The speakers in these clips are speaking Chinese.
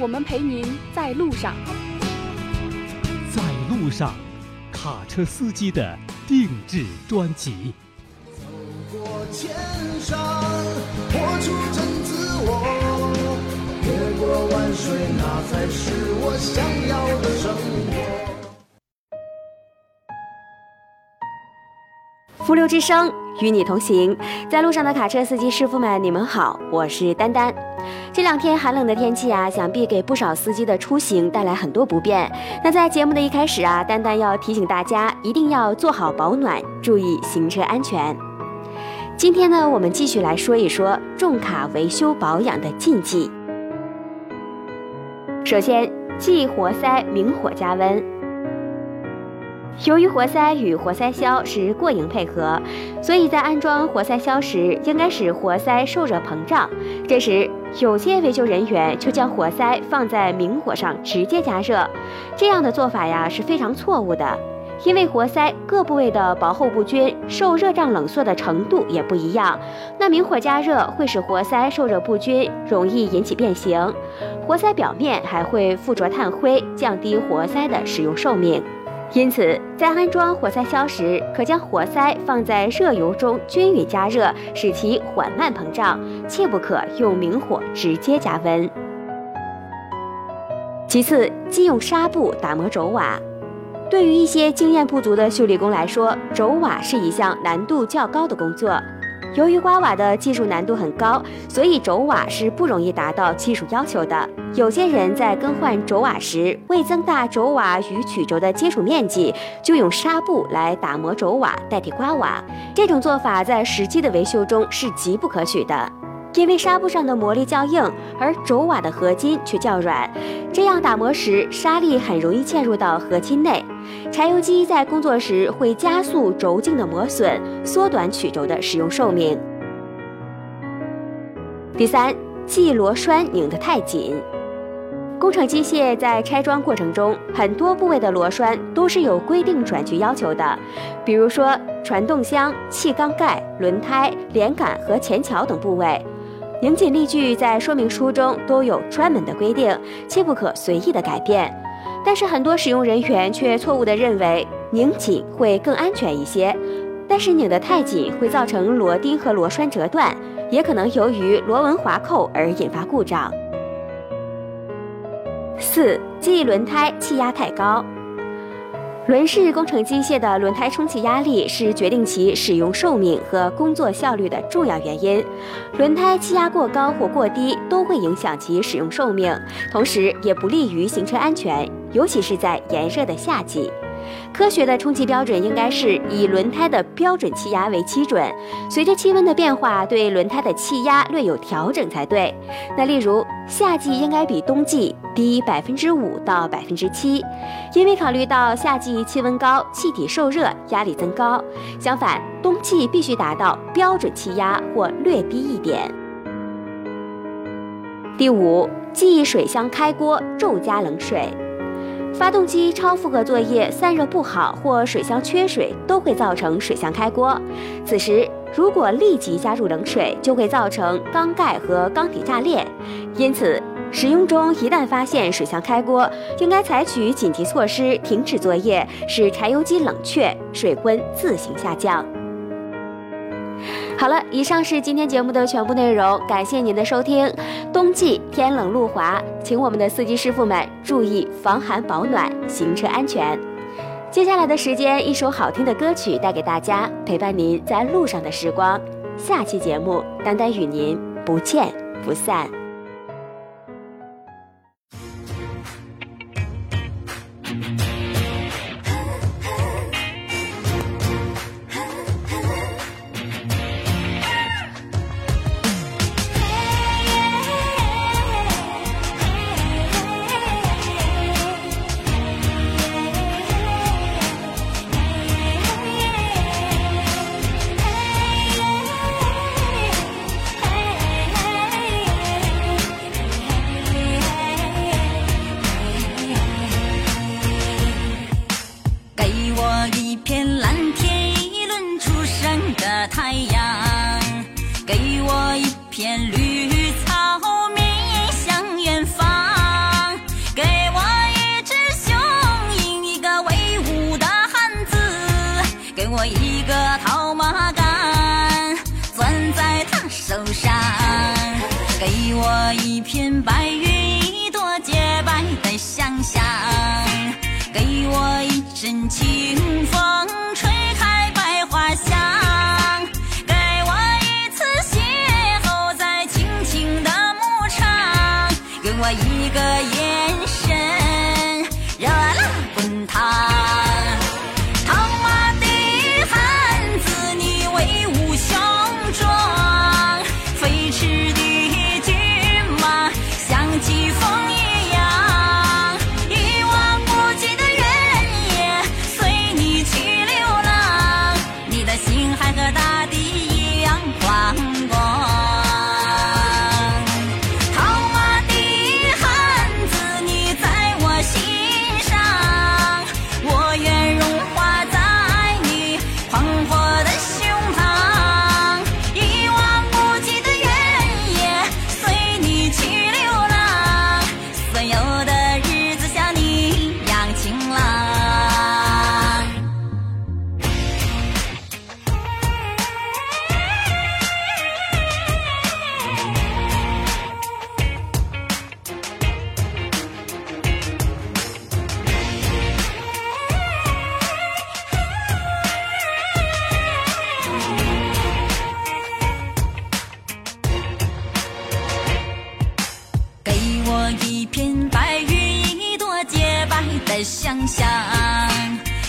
我们陪您在路上。在路上，卡车司机的定制专辑。走过千山，活出真自我，越过万水，那才是我想要的生活。物流之声与你同行，在路上的卡车司机师傅们，你们好，我是丹丹。这两天寒冷的天气啊，想必给不少司机的出行带来很多不便。那在节目的一开始啊，丹丹要提醒大家，一定要做好保暖，注意行车安全。今天呢，我们继续来说一说重卡维修保养的禁忌。首先，忌活塞明火加温。由于活塞与活塞销是过盈配合，所以在安装活塞销时，应该使活塞受热膨胀。这时，有些维修人员就将活塞放在明火上直接加热，这样的做法呀是非常错误的。因为活塞各部位的薄厚不均，受热胀冷缩的程度也不一样，那明火加热会使活塞受热不均，容易引起变形，活塞表面还会附着炭灰，降低活塞的使用寿命。因此，在安装活塞销时，可将活塞放在热油中均匀加热，使其缓慢膨胀，切不可用明火直接加温。其次，忌用纱布打磨轴瓦。对于一些经验不足的修理工来说，轴瓦是一项难度较高的工作。由于刮瓦的技术难度很高，所以轴瓦是不容易达到技术要求的。有些人在更换轴瓦时，为增大轴瓦与曲轴的接触面积，就用纱布来打磨轴瓦代替刮瓦。这种做法在实际的维修中是极不可取的。因为纱布上的磨力较硬，而轴瓦的合金却较软，这样打磨时沙粒很容易嵌入到合金内。柴油机在工作时会加速轴径的磨损，缩短曲轴的使用寿命。第三，系螺栓拧得太紧。工程机械在拆装过程中，很多部位的螺栓都是有规定转距要求的，比如说传动箱、气缸盖、轮胎、连杆和前桥等部位。拧紧力矩在说明书中都有专门的规定，切不可随意的改变。但是很多使用人员却错误地认为拧紧会更安全一些，但是拧得太紧会造成螺钉和螺栓折断，也可能由于螺纹滑扣而引发故障。四、忌轮胎气压太高。轮式工程机械的轮胎充气压力是决定其使用寿命和工作效率的重要原因。轮胎气压过高或过低都会影响其使用寿命，同时也不利于行车安全，尤其是在炎热的夏季。科学的充气标准应该是以轮胎的标准气压为基准，随着气温的变化，对轮胎的气压略有调整才对。那例如夏季应该比冬季低百分之五到百分之七，因为考虑到夏季气温高，气体受热，压力增高。相反，冬季必须达到标准气压或略低一点。第五，忌水箱开锅骤加冷水。发动机超负荷作业散热不好或水箱缺水，都会造成水箱开锅。此时如果立即加入冷水，就会造成缸盖和缸体炸裂。因此，使用中一旦发现水箱开锅，应该采取紧急措施，停止作业，使柴油机冷却，水温自行下降。好了，以上是今天节目的全部内容，感谢您的收听。冬季天冷路滑，请我们的司机师傅们注意防寒保暖，行车安全。接下来的时间，一首好听的歌曲带给大家，陪伴您在路上的时光。下期节目，丹丹与您不见不散。我一个套马杆攥在他手上给我一片白云一朵洁白的想象给我一阵清风吹开百花香给我一次邂逅在青青的牧场给我一个眼想，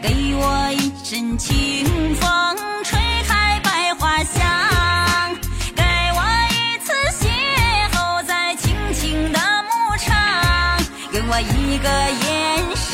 给我一阵清风，吹开百花香，给我一次邂逅在青青的牧场，给我一个眼神，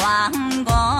一样